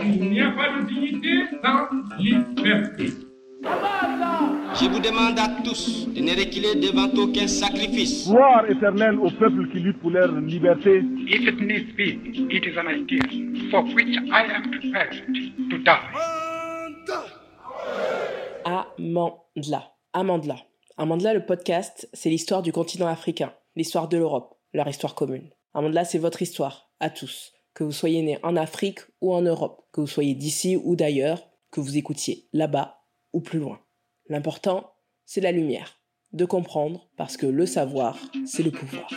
Il n'y a pas de dignité sans liberté. Je vous demande à tous de ne reculer devant aucun sacrifice. Gloire éternelle au peuple qui lutte pour leur liberté. If it needs be, it is an idea for which I am prepared to die. Amandla. Amandla. Amandla, le podcast, c'est l'histoire du continent africain, l'histoire de l'Europe, leur histoire commune. Amandla, c'est votre histoire, à tous. Que vous soyez né en Afrique ou en Europe, que vous soyez d'ici ou d'ailleurs, que vous écoutiez là-bas ou plus loin. L'important, c'est la lumière, de comprendre, parce que le savoir, c'est le pouvoir.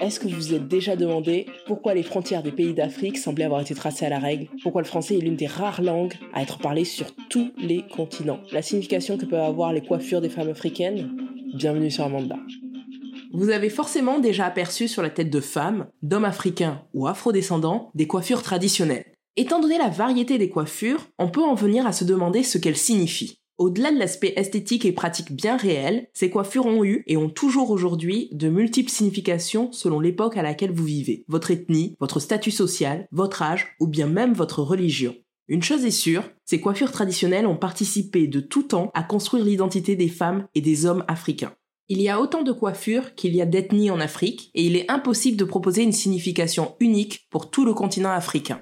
Est-ce que vous vous êtes déjà demandé pourquoi les frontières des pays d'Afrique semblaient avoir été tracées à la règle? Pourquoi le français est l'une des rares langues à être parlée sur tous les continents? La signification que peuvent avoir les coiffures des femmes africaines? Bienvenue sur Amanda. Vous avez forcément déjà aperçu sur la tête de femmes, d'hommes africains ou afrodescendants des coiffures traditionnelles. Étant donné la variété des coiffures, on peut en venir à se demander ce qu'elles signifient. Au-delà de l'aspect esthétique et pratique bien réel, ces coiffures ont eu et ont toujours aujourd'hui de multiples significations selon l'époque à laquelle vous vivez, votre ethnie, votre statut social, votre âge ou bien même votre religion. Une chose est sûre, ces coiffures traditionnelles ont participé de tout temps à construire l'identité des femmes et des hommes africains. Il y a autant de coiffures qu'il y a d'ethnies en Afrique et il est impossible de proposer une signification unique pour tout le continent africain.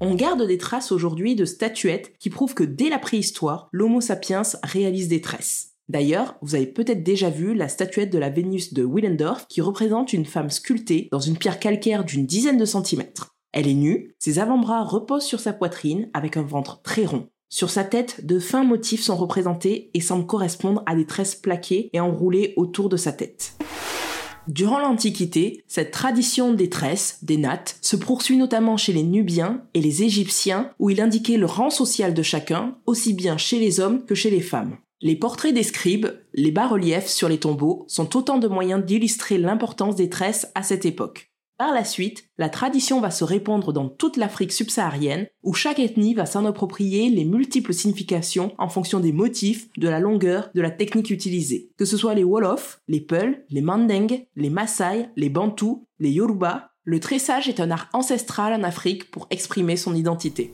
On garde des traces aujourd'hui de statuettes qui prouvent que dès la préhistoire, l'Homo sapiens réalise des tresses. D'ailleurs, vous avez peut-être déjà vu la statuette de la Vénus de Willendorf qui représente une femme sculptée dans une pierre calcaire d'une dizaine de centimètres. Elle est nue, ses avant-bras reposent sur sa poitrine avec un ventre très rond. Sur sa tête, de fins motifs sont représentés et semblent correspondre à des tresses plaquées et enroulées autour de sa tête. Durant l'Antiquité, cette tradition des tresses, des nattes, se poursuit notamment chez les Nubiens et les Égyptiens, où il indiquait le rang social de chacun, aussi bien chez les hommes que chez les femmes. Les portraits des scribes, les bas-reliefs sur les tombeaux, sont autant de moyens d'illustrer l'importance des tresses à cette époque. Par la suite, la tradition va se répandre dans toute l'Afrique subsaharienne, où chaque ethnie va s'en approprier les multiples significations en fonction des motifs, de la longueur, de la technique utilisée. Que ce soit les Wolofs, les Peuls, les Mandingues, les Maasai, les Bantous, les Yoruba, le tressage est un art ancestral en Afrique pour exprimer son identité.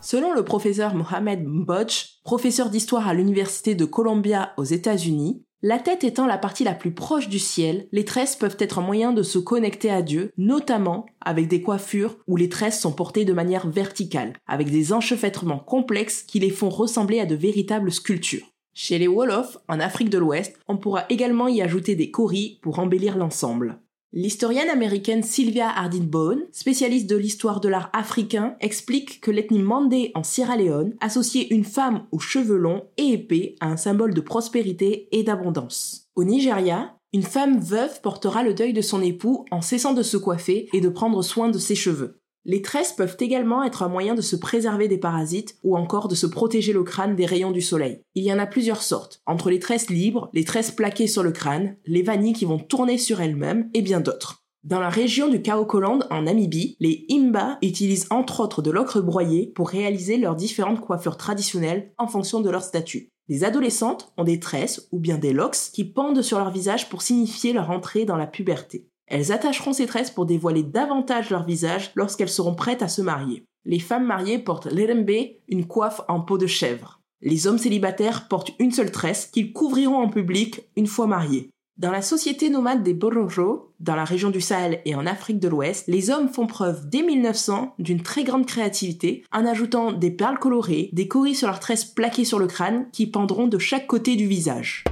Selon le professeur Mohamed Mbodj, professeur d'histoire à l'université de Columbia aux États-Unis, la tête étant la partie la plus proche du ciel, les tresses peuvent être un moyen de se connecter à Dieu, notamment avec des coiffures où les tresses sont portées de manière verticale, avec des enchevêtrements complexes qui les font ressembler à de véritables sculptures. Chez les Wolofs, en Afrique de l'Ouest, on pourra également y ajouter des coris pour embellir l'ensemble. L'historienne américaine Sylvia Hardin Bone, spécialiste de l'histoire de l'art africain, explique que l'ethnie Mandé en Sierra Leone associait une femme aux cheveux longs et épais à un symbole de prospérité et d'abondance. Au Nigeria, une femme veuve portera le deuil de son époux en cessant de se coiffer et de prendre soin de ses cheveux. Les tresses peuvent également être un moyen de se préserver des parasites ou encore de se protéger le crâne des rayons du soleil. Il y en a plusieurs sortes, entre les tresses libres, les tresses plaquées sur le crâne, les vanilles qui vont tourner sur elles-mêmes et bien d'autres. Dans la région du Kaokoland, en Namibie, les Imba utilisent entre autres de l'ocre broyé pour réaliser leurs différentes coiffures traditionnelles en fonction de leur statut. Les adolescentes ont des tresses ou bien des locks qui pendent sur leur visage pour signifier leur entrée dans la puberté. Elles attacheront ces tresses pour dévoiler davantage leur visage lorsqu'elles seront prêtes à se marier. Les femmes mariées portent l'erembe, une coiffe en peau de chèvre. Les hommes célibataires portent une seule tresse qu'ils couvriront en public une fois mariés. Dans la société nomade des Bororo, dans la région du Sahel et en Afrique de l'Ouest, les hommes font preuve dès 1900 d'une très grande créativité en ajoutant des perles colorées, des coris sur leurs tresses plaquées sur le crâne qui pendront de chaque côté du visage.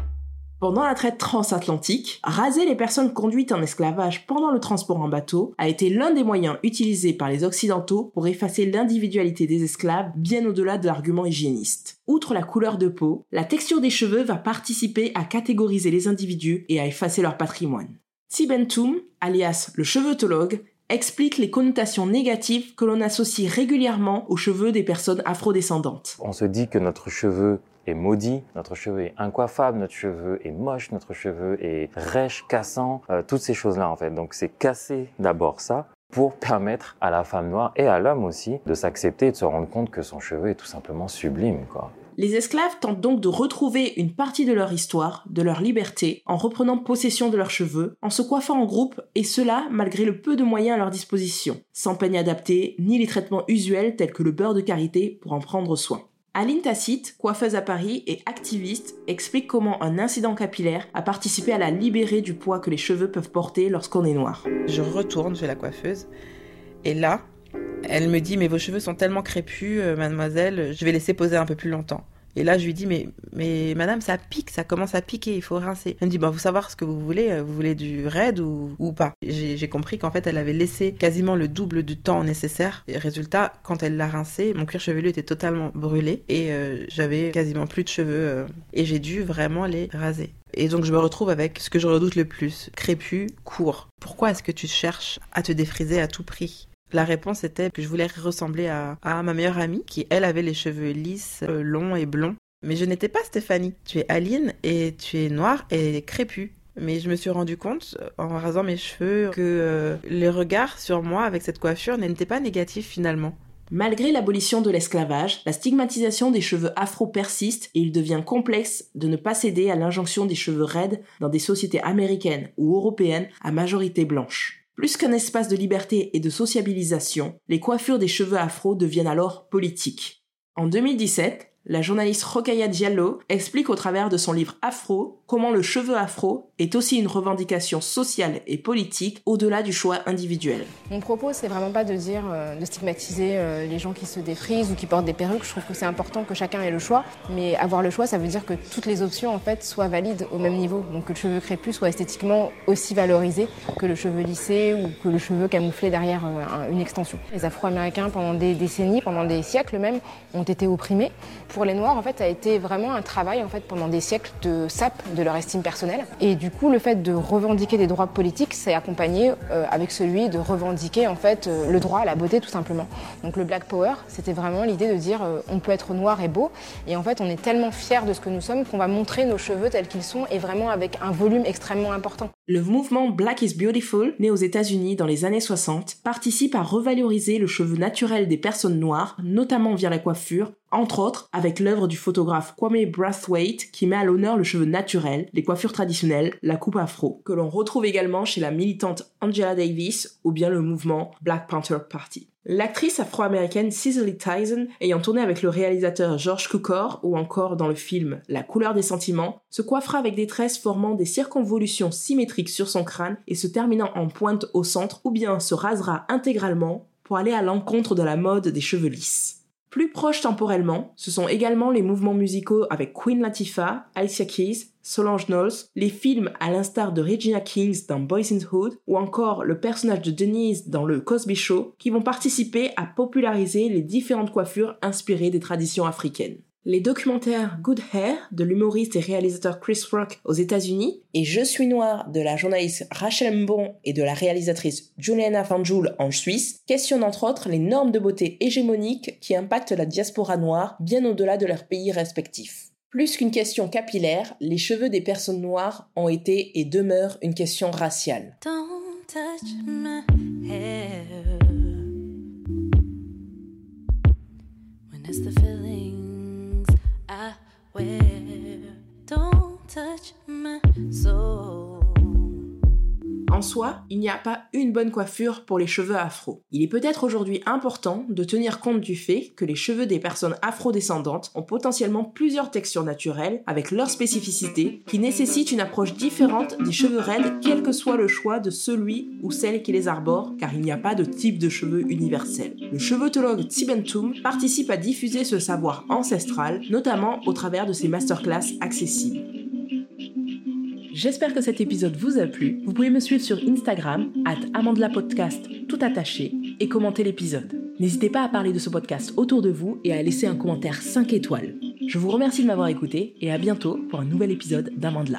Pendant la traite transatlantique, raser les personnes conduites en esclavage pendant le transport en bateau a été l'un des moyens utilisés par les Occidentaux pour effacer l'individualité des esclaves bien au-delà de l'argument hygiéniste. Outre la couleur de peau, la texture des cheveux va participer à catégoriser les individus et à effacer leur patrimoine. Tibentum, alias le cheveutologue, explique les connotations négatives que l'on associe régulièrement aux cheveux des personnes afrodescendantes. On se dit que notre cheveu est maudit, notre cheveu est incoiffable, notre cheveu est moche, notre cheveu est rêche, cassant, euh, toutes ces choses-là en fait. Donc c'est casser d'abord ça pour permettre à la femme noire et à l'homme aussi de s'accepter et de se rendre compte que son cheveu est tout simplement sublime quoi. Les esclaves tentent donc de retrouver une partie de leur histoire, de leur liberté, en reprenant possession de leurs cheveux, en se coiffant en groupe, et cela malgré le peu de moyens à leur disposition, sans peigne adapté, ni les traitements usuels tels que le beurre de karité pour en prendre soin. Aline Tacite, coiffeuse à Paris et activiste, explique comment un incident capillaire a participé à la libérer du poids que les cheveux peuvent porter lorsqu'on est noir. Je retourne chez la coiffeuse et là, elle me dit mais vos cheveux sont tellement crépus, euh, mademoiselle, je vais laisser poser un peu plus longtemps. Et là, je lui dis, mais, mais madame, ça pique, ça commence à piquer, il faut rincer. Elle me dit, bah, vous savoir ce que vous voulez, euh, vous voulez du raid ou, ou pas. J'ai compris qu'en fait, elle avait laissé quasiment le double du temps nécessaire. Et résultat, quand elle l'a rincé, mon cuir chevelu était totalement brûlé et euh, j'avais quasiment plus de cheveux euh, et j'ai dû vraiment les raser. Et donc je me retrouve avec ce que je redoute le plus, crépus, court. Pourquoi est-ce que tu cherches à te défriser à tout prix? La réponse était que je voulais ressembler à, ma meilleure amie, qui elle avait les cheveux lisses, euh, longs et blonds. Mais je n'étais pas Stéphanie. Tu es Aline et tu es noire et crépue. Mais je me suis rendu compte, euh, en rasant mes cheveux, que euh, les regards sur moi avec cette coiffure n'étaient pas négatifs finalement. Malgré l'abolition de l'esclavage, la stigmatisation des cheveux afro persiste et il devient complexe de ne pas céder à l'injonction des cheveux raides dans des sociétés américaines ou européennes à majorité blanche. Plus qu'un espace de liberté et de sociabilisation, les coiffures des cheveux afro deviennent alors politiques. En 2017, la journaliste Rokaya Diallo explique au travers de son livre Afro comment le cheveu afro est aussi une revendication sociale et politique au-delà du choix individuel. Mon propos, c'est vraiment pas de dire, euh, de stigmatiser euh, les gens qui se défrisent ou qui portent des perruques. Je trouve que c'est important que chacun ait le choix. Mais avoir le choix, ça veut dire que toutes les options, en fait, soient valides au même niveau. Donc que le cheveu crépus soit esthétiquement aussi valorisé que le cheveu lissé ou que le cheveu camouflé derrière euh, une extension. Les Afro-Américains, pendant des décennies, pendant des siècles même, ont été opprimés pour les Noirs, en fait, a été vraiment un travail en fait pendant des siècles de sape de leur estime personnelle. Et du coup, le fait de revendiquer des droits politiques, c'est accompagné euh, avec celui de revendiquer en fait euh, le droit à la beauté tout simplement. Donc le Black Power, c'était vraiment l'idée de dire euh, on peut être noir et beau. Et en fait, on est tellement fiers de ce que nous sommes qu'on va montrer nos cheveux tels qu'ils sont et vraiment avec un volume extrêmement important. Le mouvement Black is Beautiful, né aux États-Unis dans les années 60, participe à revaloriser le cheveu naturel des personnes noires, notamment via la coiffure, entre autres avec l'œuvre du photographe Kwame Brathwaite qui met à l'honneur le cheveu naturel, les coiffures traditionnelles, la coupe afro, que l'on retrouve également chez la militante Angela Davis ou bien le mouvement Black Panther Party. L'actrice afro-américaine Cicely Tyson, ayant tourné avec le réalisateur George Cukor ou encore dans le film La couleur des sentiments, se coiffera avec des tresses formant des circonvolutions symétriques sur son crâne et se terminant en pointe au centre ou bien se rasera intégralement pour aller à l'encontre de la mode des cheveux lisses. Plus proches temporellement, ce sont également les mouvements musicaux avec Queen Latifah, Alicia Keys, Solange Knowles, les films à l'instar de Regina Kings dans Boys in Hood ou encore le personnage de Denise dans le Cosby Show qui vont participer à populariser les différentes coiffures inspirées des traditions africaines les documentaires Good Hair de l'humoriste et réalisateur Chris Rock aux États-Unis et Je suis noir de la journaliste Rachel Mbon et de la réalisatrice Juliana Fanjoul en Suisse questionnent entre autres les normes de beauté hégémoniques qui impactent la diaspora noire bien au-delà de leurs pays respectifs. Plus qu'une question capillaire, les cheveux des personnes noires ont été et demeurent une question raciale. Don't touch my soul. En soi, il n'y a pas une bonne coiffure pour les cheveux afro. Il est peut-être aujourd'hui important de tenir compte du fait que les cheveux des personnes afrodescendantes ont potentiellement plusieurs textures naturelles avec leurs spécificités qui nécessitent une approche différente des cheveux raides quel que soit le choix de celui ou celle qui les arbore car il n'y a pas de type de cheveux universel. Le cheveutologue Tibentum participe à diffuser ce savoir ancestral notamment au travers de ses masterclass accessibles. J'espère que cet épisode vous a plu. Vous pouvez me suivre sur Instagram, at Podcast tout attaché, et commenter l'épisode. N'hésitez pas à parler de ce podcast autour de vous et à laisser un commentaire 5 étoiles. Je vous remercie de m'avoir écouté et à bientôt pour un nouvel épisode d'Amandla.